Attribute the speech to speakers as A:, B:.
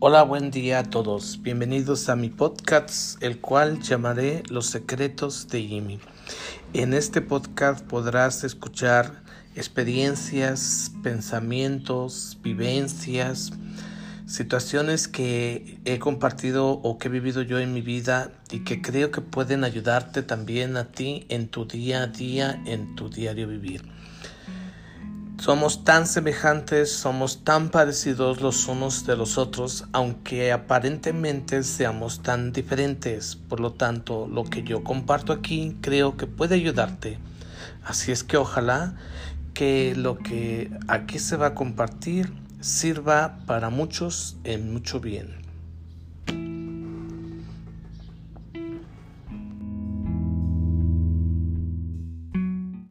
A: Hola, buen día a todos. Bienvenidos a mi podcast, el cual llamaré Los secretos de Jimmy. En este podcast podrás escuchar experiencias, pensamientos, vivencias, situaciones que he compartido o que he vivido yo en mi vida y que creo que pueden ayudarte también a ti en tu día a día, en tu diario vivir. Somos tan semejantes, somos tan parecidos los unos de los otros, aunque aparentemente seamos tan diferentes. Por lo tanto, lo que yo comparto aquí creo que puede ayudarte. Así es que ojalá que lo que aquí se va a compartir sirva para muchos en mucho bien.